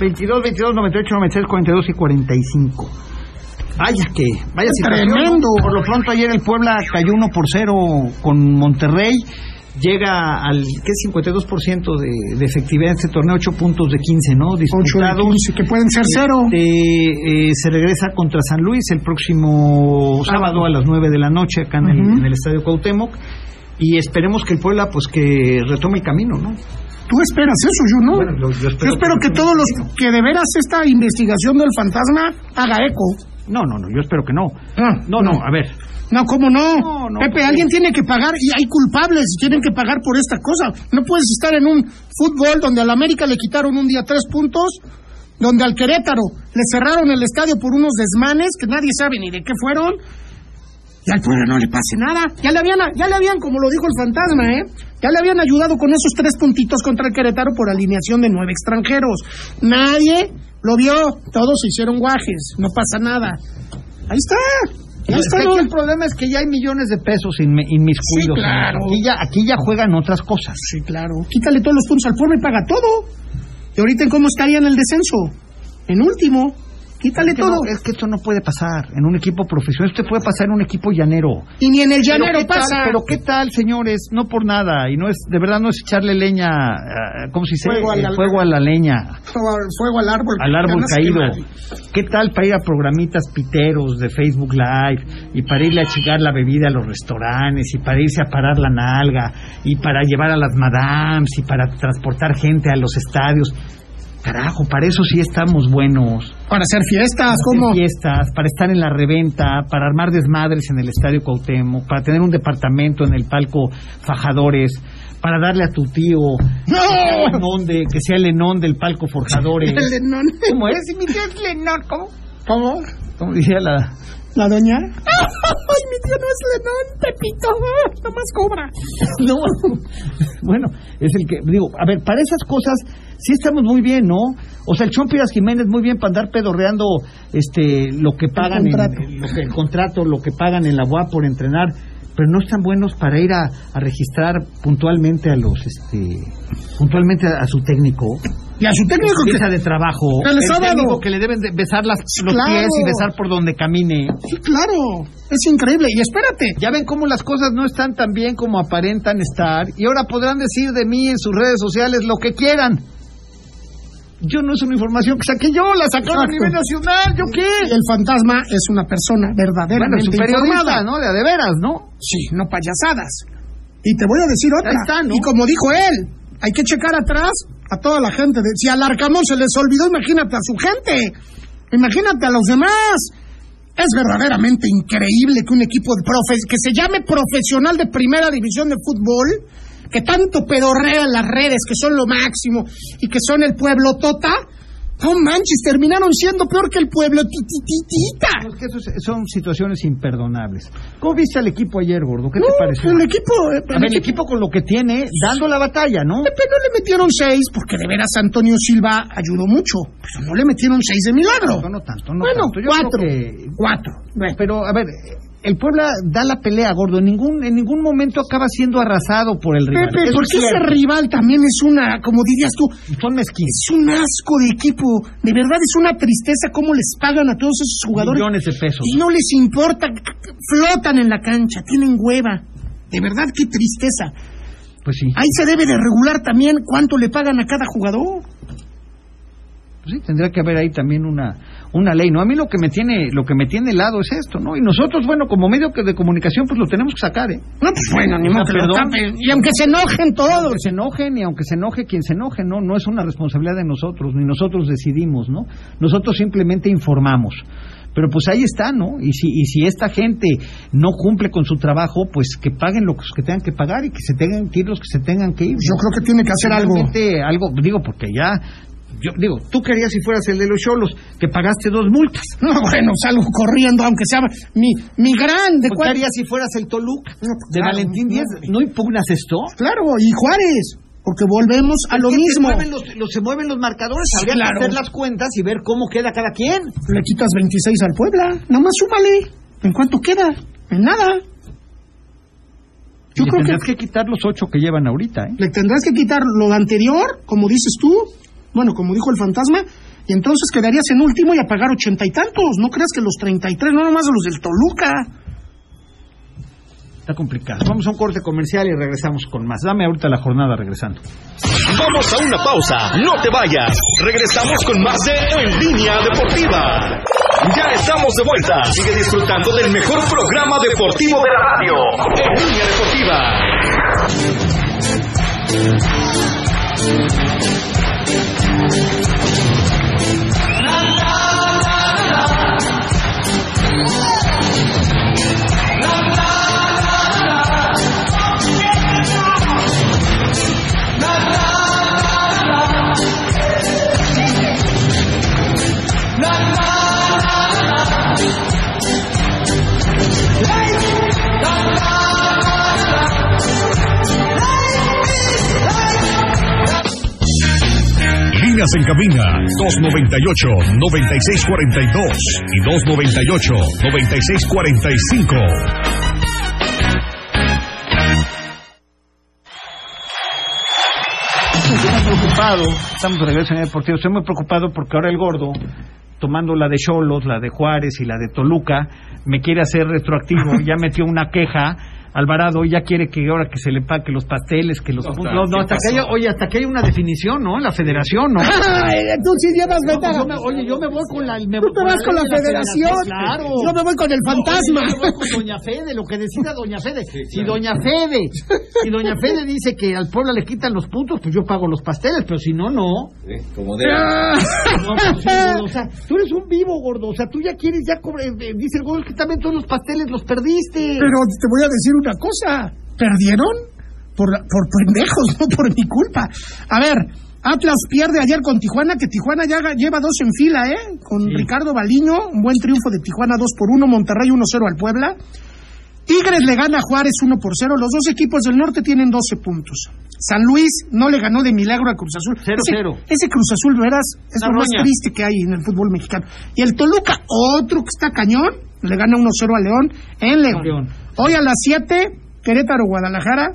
22, 22, 98, 96, 42 y 45. Vaya que, vaya. Tremendo. Por lo pronto ayer el Puebla cayó 1 por 0 con Monterrey. Llega al, ¿qué es 52% de, de efectividad en este torneo? 8 puntos de 15, ¿no? 8 de Disputados. 15, que pueden ser cero. Este, eh, se regresa contra San Luis el próximo sábado a las 9 de la noche acá en, el, Ujú. en el Estadio Cuauhtémoc y esperemos que el Puebla pues que retome el camino, ¿no? Tú esperas eso, yo no. Bueno, yo- yo espero yo espero que que todos los que de veras esta investigación del fantasma haga eco. No, no, no, yo espero que no. Ah, No, no, a ver. No, ¿cómo no? No, no, Pepe, porque- alguien tiene que pagar y hay culpables y tienen que pagar por esta cosa. No puedes estar en un fútbol donde al América le quitaron un día tres puntos, donde al Querétaro le cerraron el estadio por unos desmanes que nadie sabe ni de qué fueron. Y al pueblo no le pase nada. Ya le habían, ya le habían, como lo dijo el fantasma, ¿eh? Ya le habían ayudado con esos tres puntitos contra el Querétaro por alineación de nueve extranjeros. Nadie lo vio. Todos se hicieron guajes. No pasa nada. Ahí está. Ya Es está. que ¿no? aquí el problema es que ya hay millones de pesos inmi- inmiscuidos. Sí, claro. Aquí ya, aquí ya juegan otras cosas. Sí, claro. Quítale todos los puntos al pueblo y paga todo. Y ahorita, ¿en cómo estaría en el descenso? En último. Quítale Es que, todo. no, es que esto no puede pasar en un equipo profesional, esto puede pasar en un equipo llanero. Y ni en el Pero llanero pasa. pero qué tal, señores, no por nada, y no es, de verdad no es echarle leña, ah, ¿cómo se dice? Fuego a la- Eh, fuego a la leña. Fuego al árbol. al árbol caído. ¿Qué tal para ir a programitas piteros de Facebook Live y para irle a chingar la bebida a los restaurantes y para irse a parar la nalga y para llevar a las madams y para transportar gente a los estadios? Carajo, para eso sí estamos buenos. Para hacer fiestas, Para hacer ¿cómo? fiestas, para estar en la reventa, para armar desmadres en el Estadio Cuauhtémoc, para tener un departamento en el palco Fajadores, para darle a tu tío ¡No! Lenón de- que sea el Lenón del palco Forjadores. El Lenón. ¿Cómo es? Mi tío es Lenón, ¿cómo? ¿Cómo? ¿Cómo decía la...? ¿La doña? ¡Ay, mi tío no es Lenón, Pepito! Nomás cobra. No, bueno, es el que, digo, a ver, para esas cosas sí estamos muy bien, ¿no? O sea, el Chompiras Jiménez muy bien para andar pedorreando este, lo que pagan, en, contrato. que- el contrato, lo que pagan en la UAP por entrenar, pero no están buenos para ir a, a registrar puntualmente a los, este, puntualmente a, a su técnico. Y a su técnico que... De trabajo. Que les el ha dado. técnico que le deben de besar las, los Claro. pies y besar por donde camine. Sí, claro. Es increíble. Y espérate. Ya ven cómo las cosas no están tan bien como aparentan estar y ahora podrán decir de mí en sus redes sociales lo que quieran. Yo no es una información que saqué yo, la sacaron a nivel nacional, ¿yo qué? Y el fantasma es una persona verdaderamente informada. ¿no? De de veras, ¿no? Sí, no payasadas. Y te voy a decir otra. Ahí está, ¿no? Y como dijo él, hay que checar atrás a toda la gente. De- si al Arcamón se les olvidó, imagínate a su gente. Imagínate a los demás. Es verdaderamente increíble que un equipo de que se llame profesional de primera división de fútbol, que tanto pedorrea en las redes, que son lo máximo y que son el pueblo tota, no manches, terminaron siendo peor que el pueblo tititita. Es que eso es- son situaciones imperdonables. ¿Cómo viste al equipo ayer, gordo? ¿Qué No, te pareció? el equipo, eh, A ver, el equipo con lo que tiene, dando la batalla, ¿no? Pepe no le metieron seis porque de veras Antonio Silva ayudó mucho. Pero no le metieron seis de milagro. No, no tanto, no bueno, tanto. Yo cuatro. creo que- Cuatro. Bueno, Pero, a ver, el Puebla da la pelea, gordo. En ningún, en ningún momento acaba siendo arrasado por el rival. Pepe, porque es ese rival también es una, como dirías tú, Son mezquinos. es un asco de equipo. De verdad es una tristeza cómo les pagan a todos esos jugadores. Millones de pesos. Y no les importa, flotan en la cancha, tienen hueva. De verdad, qué tristeza. Pues sí. Ahí se debe de regular también cuánto le pagan a cada jugador. Pues sí, tendría que haber ahí también una, una ley, ¿no? A mí lo que me tiene, lo que me tiene helado es esto, ¿no? Y nosotros, bueno, como medio que de comunicación, pues lo tenemos que sacar, ¿eh? No, pues bueno, ni lo perdón. Y aunque se enojen todos. Aunque se enojen y aunque se enoje quien se enoje, no, no es una responsabilidad de nosotros, ni nosotros decidimos, ¿no? Nosotros simplemente informamos. Pero pues ahí está, ¿no? Y si, y si esta gente no cumple con su trabajo, pues que paguen lo que tengan que pagar y que se tengan que ir los que se tengan que ir. Yo creo que tiene que hacer algo. Algo, digo, porque ya, yo digo, tú querías si fueras el de los cholos, que pagaste dos multas. No, bueno, salgo corriendo, aunque sea mi, mi gran de ¿Tú cuál- qué harías si fueras el Toluca? No, pues, de claro, Valentín no, Díaz, ¿no impugnas esto? Claro, y Juárez, porque volvemos a lo que mismo. Se mueven los, los- se mueven los marcadores, Sí, habría claro. que hacer las cuentas y ver cómo queda cada quien. Le quitas 26 al Puebla, nada más súmale. ¿En cuánto queda? En nada. Yo Le creo que tendrás que quitar los ocho que llevan ahorita, ¿eh? le tendrás que quitar lo anterior, como dices tú, Bueno, como dijo el fantasma, y entonces quedarías en último y a pagar ochenta y tantos. No creas que los treinta y tres, no nomás los del Toluca. Está complicado. Vamos a un corte comercial y regresamos con más. Dame ahorita la jornada regresando. Vamos a una pausa, no te vayas. Regresamos con más de En Línea Deportiva. Ya estamos de vuelta. Sigue disfrutando del mejor programa deportivo de la radio. En Línea Líneas en cabina 298-9642 y 298-9645. Estoy muy preocupado. Estamos de regreso en el deportivo. Estoy muy preocupado porque ahora el gordo, tomando la de Cholos, la de Juárez y la de Toluca, me quiere hacer retroactivo. Ya metió una queja. Alvarado ya quiere que ahora que se le pague los pasteles, que los No, No, no, ¿qué hasta que haya, oye, hasta que haya una definición, ¿no? En la federación, ¿no? Tú sí llevas No, pues ventaja. yo me- oye, yo me voy con la. Me Tú voy te vas con la de federación. Claro. Yo me voy con el fantasma. No, oye, yo me voy con Doña Fede, lo que decida Doña Fede. Si Doña Fede, si Doña Fede dice que al pueblo le quitan los puntos, pues yo pago los pasteles, pero si no, no. Como debe. No, pues sí, gordo, o sea, tú eres un vivo, gordo. O sea, tú ya quieres, ya cobre, eh, dice el gordo que también todos los pasteles los perdiste. Pero te voy a decir una cosa. ¿Perdieron? Por, por pendejos, no por mi culpa. A ver, Atlas pierde ayer con Tijuana, que Tijuana ya lleva dos en fila, ¿eh? Con Sí. Ricardo Baliño, un buen triunfo de Tijuana 2 por 1, Monterrey 1-0 al Puebla. Tigres le gana a Juárez 1 por 0. Los dos equipos del norte tienen 12 puntos. San Luis no le ganó de milagro a Cruz Azul. Cero, ese, cero. ese Cruz Azul, verás, es lo más triste que hay en el fútbol mexicano. Y el Toluca, otro que está cañón, le gana 1-0 a León en León. León. Hoy a las 7, Querétaro, Guadalajara.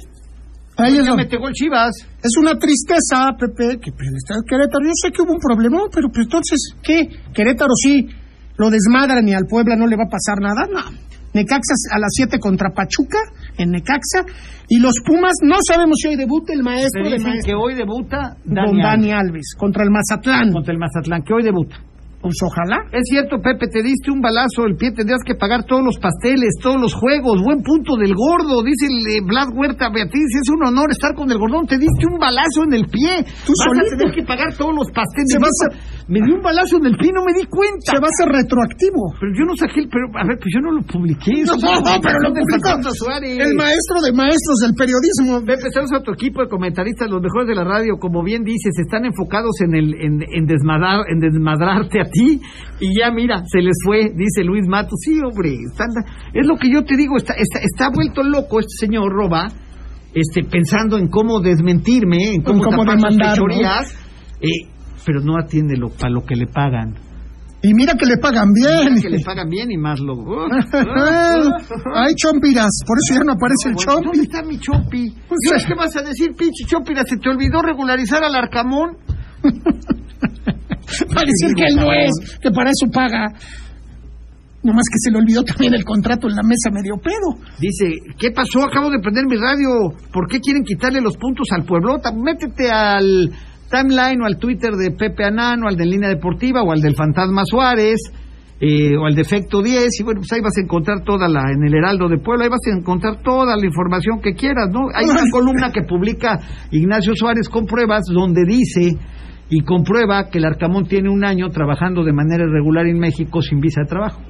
Ahí es, ya donde- gol Chivas. es una tristeza, Pepe, que pues, está Querétaro. Yo sé que hubo un problema, pero pues entonces, ¿qué? Querétaro sí lo desmadran y al Puebla no le va a pasar nada. No. Necaxa a las 7 contra Pachuca, en Necaxa. Y los Pumas, no sabemos si hoy debuta el maestro de dicen maestros. que hoy debuta Con Dani Dani Alves, Alves, contra el Mazatlán. contra el Mazatlán, que hoy debuta. Pues ojalá. Es cierto, Pepe, te diste un balazo el pie, tendrías que pagar todos los pasteles, todos los juegos. Buen punto del gordo, dice el eh, Blas Huerta Beatriz, es un honor estar con el gordón, te diste un balazo en el pie. Tú Vas solito. a tener que pagar todos los pasteles. Se Me dio- Me dio un balazo en el pie, no me di cuenta. Se va a hacer retroactivo. Pero yo no saqué el, pero a ver, pues yo no lo publiqué. No, una pero lo publicó el maestro de maestros del periodismo. Pepe, saludos a tu equipo de comentaristas, los mejores de la radio, como bien dices, están enfocados en el en, en desmadrar, en desmadrarte a ti y ya mira, se les fue, dice Luis Matos. Sí, hombre, es lo que yo te digo, está, está, está vuelto loco este señor Roba, este, pensando en cómo desmentirme, en cómo, cómo sus demandar, eh, pero no atiende lo, para lo que le pagan. Y mira que le pagan bien. Mira que le pagan bien y más lo... Hay chompiras, por eso ya no aparece el Bueno, ¿Dónde chompi. está mi Chompi? Pues, ¿Y ahora eh. ¿Qué vas a decir, pinche Chompira? ¿Se te olvidó regularizar al Arcamón? Para decir que él no es, que para eso paga. Nomás que se le olvidó también el contrato en la mesa medio pedo. Dice, ¿qué pasó? Acabo de prender mi radio. ¿Por qué quieren quitarle los puntos al pueblota? Métete al timeline o al Twitter de Pepe Anano, al de Línea Deportiva o al del Fantasma Suárez. eh, o al defecto 10 y bueno, pues ahí vas a encontrar toda la, en el Heraldo de Puebla, ahí vas a encontrar toda la información que quieras, ¿no? Hay una columna que publica Ignacio Suárez con pruebas donde dice y comprueba que el Arcamón tiene un año trabajando de manera irregular en México sin visa de trabajo.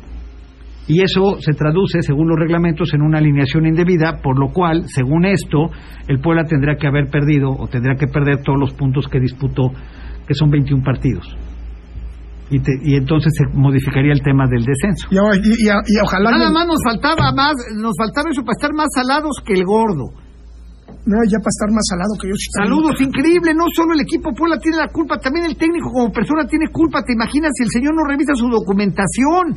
Y eso se traduce, según los reglamentos, en una alineación indebida, por lo cual, según esto, el Puebla tendrá que haber perdido o tendrá que perder todos los puntos que disputó, que son 21 partidos. Y, te- y entonces se modificaría el tema del descenso. Y, y- y- y ojalá. Nada más nos faltaba más, nos faltaba eso para estar más salados que el gordo. No, ya para estar más salado que yo. Saludos, increíble, no solo el equipo Puebla tiene la culpa, también el técnico como persona tiene culpa. ¿Te imaginas si el señor no revisa su documentación?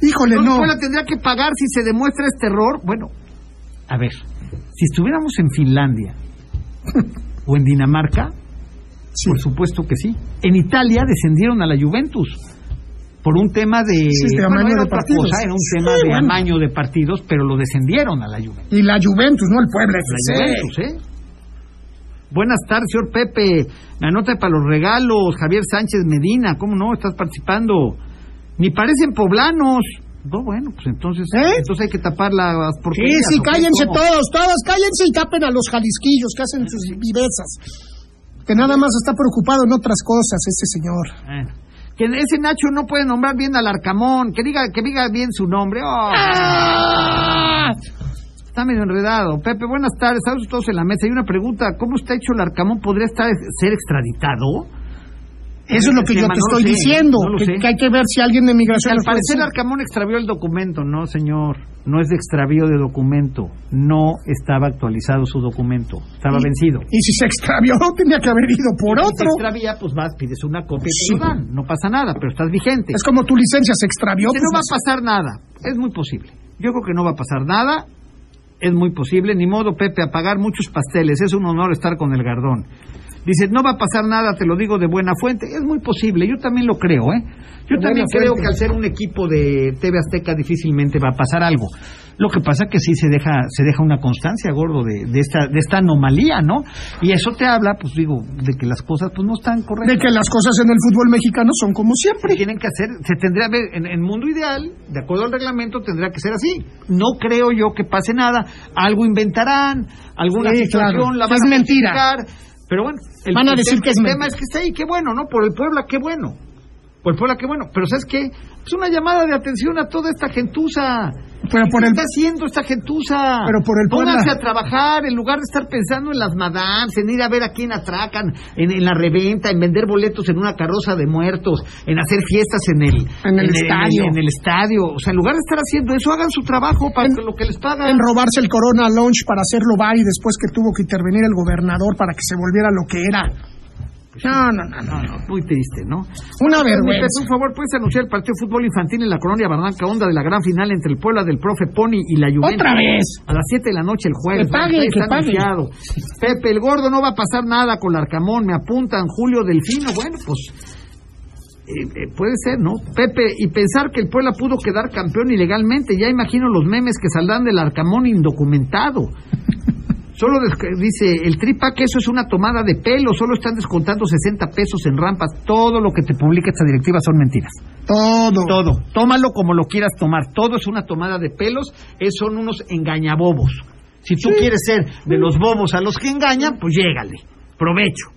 Híjole, Entonces, no. Puebla tendría que pagar si se demuestra este error. Bueno, a ver, si estuviéramos en Finlandia o en Dinamarca, Por supuesto que sí. En Italia descendieron a la Juventus por un tema de, Sí, de bueno, amaño era de otra partidos. cosa, era un Sí, tema de bueno. amaño de partidos, pero lo descendieron a la Juventus. Y la Juventus, no el Puebla La. Juventus, ¿eh? Buenas tardes, señor Pepe. Me anota para los regalos. Javier Sánchez Medina, ¿cómo no? Estás participando. Ni parecen poblanos. No, bueno, pues entonces, ¿Eh? entonces hay que tapar las Sí, porquerías. sí, ¿o qué? cállense ¿Cómo? todos, todos, cállense y tapen a los jalisquillos que hacen sus vivezas. Que nada más está preocupado en otras cosas ese señor. Bueno. Que ese Nacho no puede nombrar bien al Arcamón, que diga, que diga bien su nombre. Oh. Está medio enredado. Pepe, buenas tardes. Estamos todos en la mesa. Hay una pregunta. ¿Cómo está hecho el Arcamón? ¿Podría estar, ser extraditado? Eso es lo que yo te no estoy diciendo. no que, hay que ver si alguien de migración. Al parecer. Arcamón extravió el documento. No, señor. No es de extravío de documento. No estaba actualizado su documento. Estaba vencido. Y si se extravió, tendría que haber ido por Si se otro. extravía, pues vas, pides una copia y te dan. No pasa nada, pero estás vigente. Es como tu licencia se extravió. Que pues no va a pasar nada. Es muy posible. Yo creo que no va a pasar nada. Es muy posible. Ni modo, Pepe, a pagar muchos pasteles. Es un honor estar con el Gardón. Dice, no va a pasar nada, te lo digo de buena fuente. Es muy posible. Yo también lo creo, ¿eh? Yo De también creo fuente. que al ser un equipo de TV Azteca difícilmente va a pasar algo. Lo que pasa que sí se deja, se deja una constancia, gordo, de, de esta, de esta anomalía, ¿no? Y eso te habla, pues digo, de que las cosas pues no están correctas de que las cosas en el fútbol mexicano son como siempre. tienen que hacer, se tendría que ver, en el mundo ideal, de acuerdo al reglamento, tendría que ser así. No creo yo que pase nada, algo inventarán, alguna Sí, situación claro. la van Es a mentira. Pero bueno, el, Van a decir que es el tema es que está ahí, qué bueno, ¿no? Por el Puebla, qué bueno. Por el Puebla, qué bueno. Pero ¿sabes qué? Es una llamada de atención a toda esta gentuza. Pero por ¿Qué el está haciendo esta gentuza? Pero por el Puebla. Pónganse a trabajar en lugar de estar pensando en las madams, en ir a ver a quién atracan, en, en la reventa, en vender boletos en una carroza de muertos, en hacer fiestas en el, En el estadio. En, el estadio. O sea, en lugar de estar haciendo eso, hagan su trabajo para que lo que les pagan. en robarse el Corona Launch para hacerlo bar y después que tuvo que intervenir el gobernador para que se volviera lo que era. No, no, no, no. no. Muy triste, ¿no? Una vergüenza. Por favor, ¿puedes anunciar el partido de fútbol infantil en la colonia Barranca Honda de la gran final entre el Puebla del profe Pony y la Juventus? Otra vez. A las 7 de la noche el jueves. Que pague, está que pague. anunciado. Pepe, el gordo no va a pasar nada con el Arcamón. Me apuntan Julio Delfino. Bueno, pues. eh, eh, puede ser, ¿no? Pepe, y pensar que el Puebla pudo quedar campeón ilegalmente. Ya imagino los memes que saldrán del Arcamón indocumentado. Solo dice el tripa que eso es una tomada de pelo, solo están descontando 60 pesos en rampas. Todo lo que te publica esta directiva son mentiras. Todo. Todo. Tómalo como lo quieras tomar. Todo es una tomada de pelos. Es, son unos engañabobos. Si tú quieres ser de los bobos a los que engañan, pues llégale. Provecho.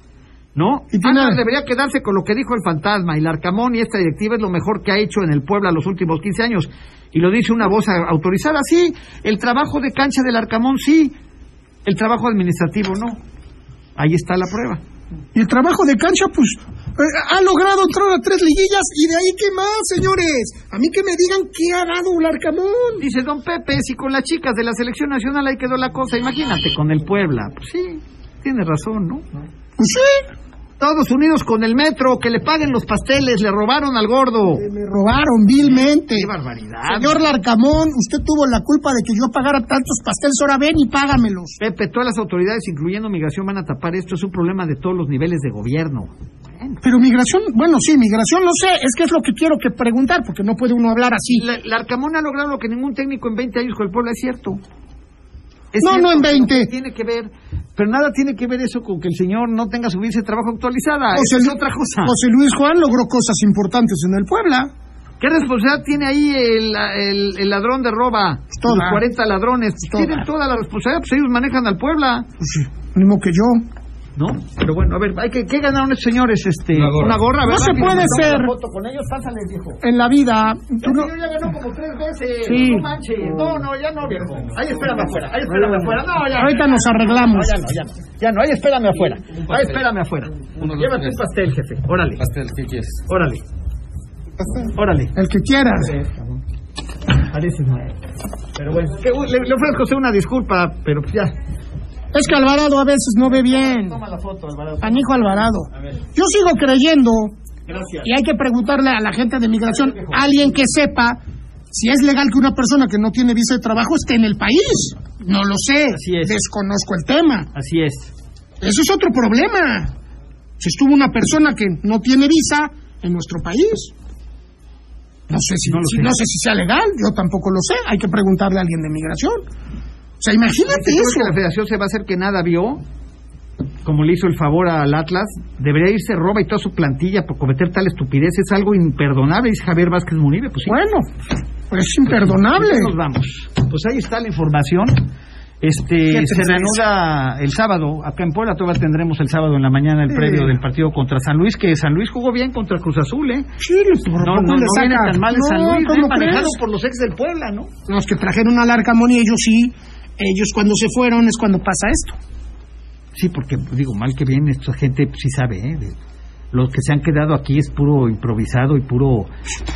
¿No? Y tiene- Atlas debería quedarse con lo que dijo el fantasma. Y el Arcamón y esta directiva es lo mejor que ha hecho en el Puebla los últimos 15 años. Y lo dice una voz autorizada. Sí, el trabajo de cancha del Arcamón, sí. El trabajo administrativo, no. Ahí está la prueba. Y el trabajo de cancha, pues, eh, ha logrado entrar a tres liguillas y de ahí qué más, señores. A mí que me digan qué ha dado el Arcamón. Dice don Pepe, si con las chicas de la selección nacional ahí quedó la cosa, imagínate con el Puebla. Pues sí, tiene razón, ¿no? Pues sí, Todos unidos con el metro, que le paguen los pasteles, le robaron al gordo. me robaron vilmente. ¡Qué barbaridad! Señor Larcamón, usted tuvo la culpa de que yo pagara tantos pasteles, ahora ven y págamelos. Pepe, todas las autoridades, incluyendo migración, van a tapar esto. Es un problema de todos los niveles de gobierno. Pero migración, bueno, sí, migración, no sé, es que es lo que quiero que preguntar, porque no puede uno hablar así. La, la Arcamón ha logrado lo que ningún técnico en 20 años con el Puebla es cierto. Es No, cierto, no en pero 20. Tiene que ver, pero nada tiene que ver eso con que el señor no tenga su visa de trabajo actualizada. José Eso es otra cosa. José Luis Juan logró cosas importantes en el Puebla. ¿Qué responsabilidad tiene ahí el, el- el ladrón de roba? Toda. Los 40 ladrones. Toda. Tienen toda la responsabilidad, pues ellos manejan al Puebla. Pues sí, mismo que yo. ¿No? Pero bueno, a ver, hay que, ¿qué ganaron estos señores? Este, una gorra. No ¿verdad? se Que puede ser. foto con ellos, pásale, viejo. En la vida, tú no- Yo ya ganó como tres veces. Sí. No manches. No, no, ya no, viejo. Ahí espérame afuera. Ahí espérame afuera. No, ya. ahorita nos arreglamos. No, ya no, ya no. Ya no, ahí espérame afuera. Ahí espérame afuera. Llévate un pastel, jefe. Órale. Pastel, ¿qué quieres? Órale. Órale. El que quieras. Parece no. Pero bueno, le, le ofrezco una disculpa, pero pues ya. Es que Alvarado a veces no ve bien. Toma la foto, Alvarado. Anijo Alvarado. Yo sigo creyendo, Gracias. y hay que preguntarle a la gente de migración, alguien que sepa si es legal que una persona que no tiene visa de trabajo esté en el país. No lo sé. Así es. Desconozco el tema. Así es. Eso es otro problema. Si estuvo una persona que no tiene visa en nuestro país. No sé si, No si- no sé si sea legal, yo tampoco lo sé. Hay que preguntarle a alguien de migración. O sea, imagínate ¿Tú crees eso. que la federación se va a hacer que nada vio? Como le hizo el favor al Atlas, debería irse roba y toda su plantilla por cometer tal estupidez. Es algo imperdonable, dice Javier Vázquez Munibe. Pues sí. Bueno, pues es imperdonable. Ya nos vamos. Pues ahí está la información. Este se reanuda el sábado. Acá en Puebla todavía tendremos el sábado en la mañana el Sí. previo del partido contra San Luis, que San Luis jugó bien contra Cruz Azul, ¿eh? Sí, por No, no, le no viene tan mal No, San Luis, ¿cómo ¿eh? manejado crees? por los ex del Puebla, ¿no? Los que trajeron a Larcamón y ellos sí, ellos cuando se fueron es cuando pasa esto. Sí, porque digo, mal que bien, esta gente sí sabe, ¿eh? De- Los que se han quedado aquí es puro improvisado y puro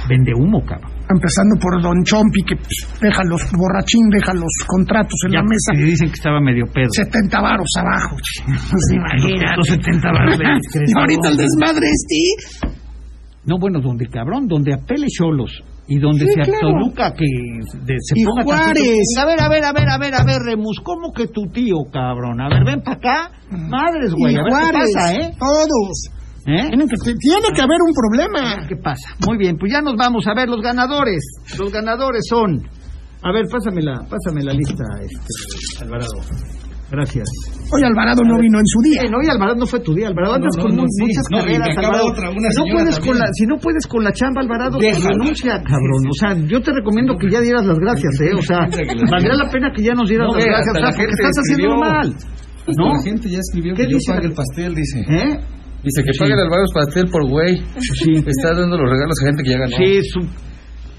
vende humo, cabrón. Empezando por Don Chompi, que pues, deja los borrachín, deja los contratos en Ya la mesa. que dicen que estaba medio pedo. 70 varos abajo. Pues, imagínate. Los 70 varos Y ahorita el desmadre este. No, bueno, donde cabrón, donde apele Cholos y donde Sí, se claro. Toluca que de- se Y ponga Juárez. tantito- A ver, a ver, a ver, a ver, a ver, Remus, ¿cómo que tu tío, cabrón? A ver, ven para acá. Madres, güey, a ver Juárez, qué pasa, ¿eh? Todos. ¿Eh? Que, tiene que haber un problema. ¿Qué pasa? Muy bien, pues ya nos vamos a ver los ganadores. Los ganadores son. A ver, pásame la, pásame la lista, este, Alvarado. Gracias. Hoy Alvarado no vino en su día. Eh, no, y Alvarado no fue tu día, Alvarado andas no, con no, sí. muchas No, y carreras, Alvarado. otra, una si, no puedes con la, si no puedes con la chamba, Alvarado, renuncia, cabrón. O sea, yo te recomiendo que ya dieras las gracias, ¿eh? O sea, valdría la pena que ya nos dieras No, las ve, gracias, hasta o sea, la porque estás haciendo mal. ¿No? La gente ya escribió ¿Qué que yo dice pague el pastel, dice. ¿Eh? Dice que Sí. pague el Álvaro pastel por güey. Sí. Está dando los regalos a gente que ya ganó. Sí, es un,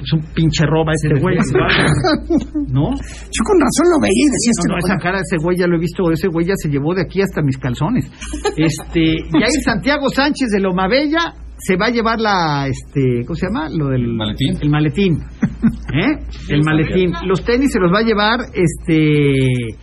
es un pinche roba este güey. ¿No? Yo con razón lo veía y decía, No, este no, esa cara de ese güey ya lo he visto, ese güey ya se llevó de aquí hasta mis calzones. Este, Yair Santiago Sánchez de Loma Bella se va a llevar la, este, ¿cómo se llama? Lo del ¿Maletín? El maletín. ¿Eh? El maletín. Los tenis se los va a llevar, este,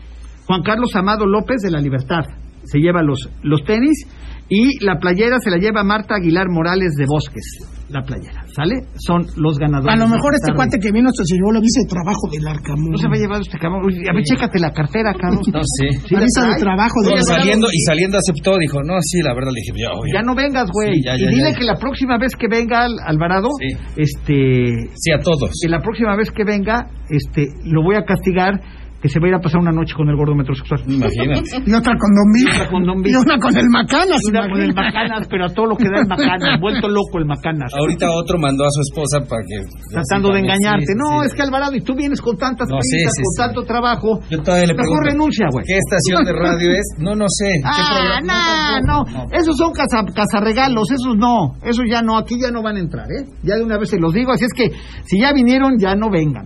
Juan Carlos Amado López de la Libertad. Se lleva los, los tenis y la playera se la lleva Marta Aguilar Morales de Bosques. La playera, ¿sale? Son los ganadores. A lo mejor este tarde. cuate que vino llevó la visa de trabajo del Arcamón. No se va a llevar este cabrón. Uy, A ver, chécate la cartera, cabrón. No sé. Sí, la de trabajo No, del ya saliendo, y saliendo aceptó, dijo, no, sí, la verdad le dije, ya, oye. Ya no vengas, güey. Sí, ya, ya, y dile ya. que la próxima vez que venga Al- Alvarado, Sí. este, Sí, a todos. que la próxima vez que venga, este, lo voy a castigar que se va a ir a pasar una noche con el gordo metrosexual. Imagínate. Y otra con Don Vic. otra con Don. Y una con el Macanas. Una con el. Macanas, pero a todo lo que da el Macanas, vuelto loco el Macanas. Ahorita otro mandó a su esposa para que... Tratando de engañarte. sí, no, sí. es que Alvarado, y tú vienes con tantas No, sí, con sí. tanto trabajo. Yo todavía le Mejor pregunto, renuncia, güey. ¿Qué estación de radio es? No, no sé. ¿Qué Ah, programa? no, no, esos son casa, cazarregalos, esos no, esos ya no, aquí ya no van a entrar, ¿eh? Ya de una vez se los digo, así es que si ya vinieron, ya no vengan,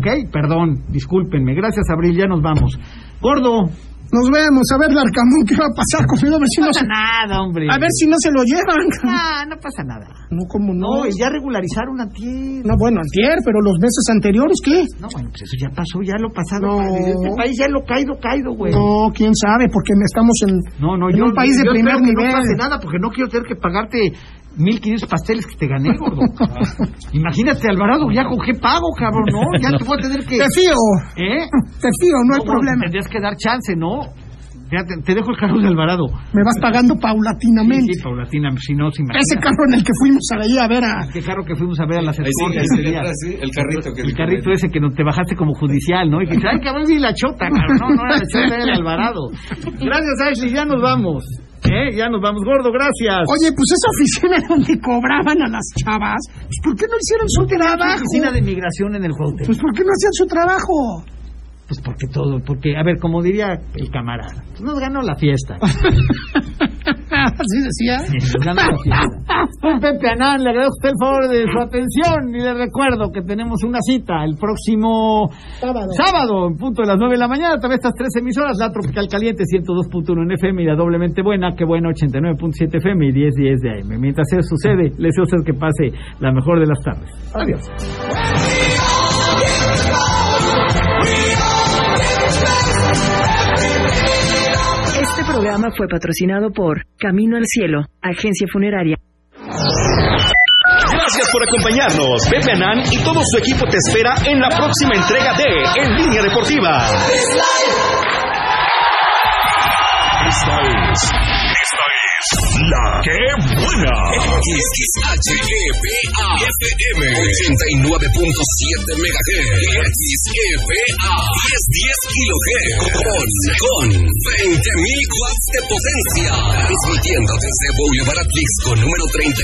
¿ok? Perdón, discúlpenme, gracias Abril, ya nos vamos. Gordo, Nos vemos. A ver, Larcamón, ¿qué va a pasar conmigo? A ver si no no pasa se, nada, hombre. a ver si no se lo llevan. Ah, no pasa nada. No, como no. No, y ya regularizaron a ti. No, bueno, antier, pero los meses anteriores, ¿qué? No, bueno, pues eso ya pasó, ya lo pasado. No. Este país ya lo caído, caído, güey. No, quién sabe, porque estamos en, No, no, en yo, un país de yo primer nivel. No pase nada porque no quiero tener que pagarte 1500 pasteles que te gané, gordo. Imagínate, Alvarado, ya con qué pago, cabrón, ¿no? Ya te voy a tener que. Te fío, ¿Eh? te fío, no hay bueno, problema. Tendrías que dar chance, ¿no? Ya te, te dejo el carro de Alvarado. Me vas pagando paulatinamente. Sí, sí, Paulatina, si no, se imagina. Ese carro en el que fuimos ahí a ver a... ¿Qué carro que fuimos a ver a las Ahí sí, sí, ese el carrito que El carrito ese que no te bajaste como judicial, ¿no? Y que ay, cabrón, vi la chota, cabrón. No, no era la chota, era el Alvarado. Gracias, Ashley, ya nos vamos. ¿Eh? Ya nos vamos, gordo, gracias. Oye, pues esa oficina donde cobraban a las chavas, pues ¿por qué no hicieron su trabajo? oficina de migración en el Cuauhtémoc. Pues ¿por qué no hacían su trabajo? Pues porque todo, porque, a ver, como diría el camarada, pues nos ganó la fiesta. Así decía. Nos ganó la fiesta. Soy Pepe Anán, le agradezco a usted el favor de su atención y le recuerdo que tenemos una cita el próximo Sábado. sábado, en punto de las 9 de la mañana, a través de estas tres emisoras, la Tropical Caliente 102.1 en FM y la doblemente buena, que buena 89.7 FM y 10.10 de AM. Mientras eso sucede, le deseo que pase la mejor de las tardes. Adiós. Programa fue patrocinado por Camino al Cielo, agencia funeraria. Gracias por acompañarnos. Pepe Anán y todo su equipo te espera en la próxima entrega de En Línea Deportiva. Esta es. La que buena. XHEPA FM 89.7 MHz XEPA 1010 kHz con, con 20.000 watts de potencia. Transmitiendo desde Boulevard Atlixco número 37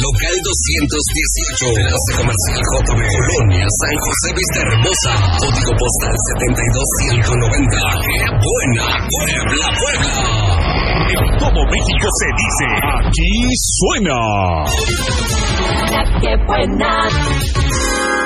local 218 Enlace Comercial JB Colonia San José Vista Hermosa. Código postal 72190 ¡Qué buena! Puebla, Puebla En todo México se dice, aquí suena. La que buena.